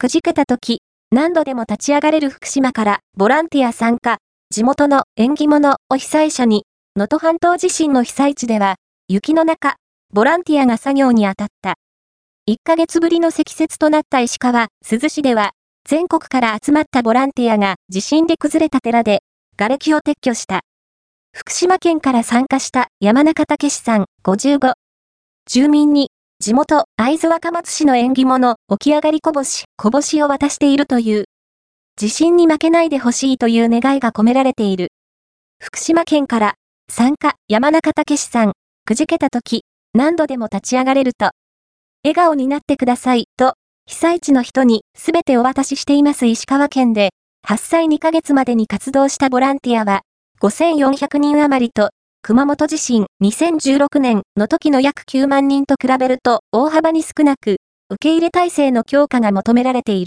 くじけた時、何度でも立ち上がれる福島からボランティア参加、地元の縁起物を被災者に、能登半島地震の被災地では、雪の中、ボランティアが作業に当たった。1ヶ月ぶりの積雪となった石川、珠洲市では、全国から集まったボランティアが地震で崩れた寺で、瓦礫を撤去した。福島県から参加した山中武さん55。住民に、地元、会津若松市の縁起物、起き上がりこぼし、こぼしを渡しているという。地震に負けないでほしいという願いが込められている。福島県から、参加、山中武さん、くじけた時、何度でも立ち上がれると、笑顔になってください、と、被災地の人にすべてお渡ししています石川県で、8歳2ヶ月までに活動したボランティアは、5400人余りと、熊本地震2016年の時の約9万人と比べると大幅に少なく、受け入れ体制の強化が求められている。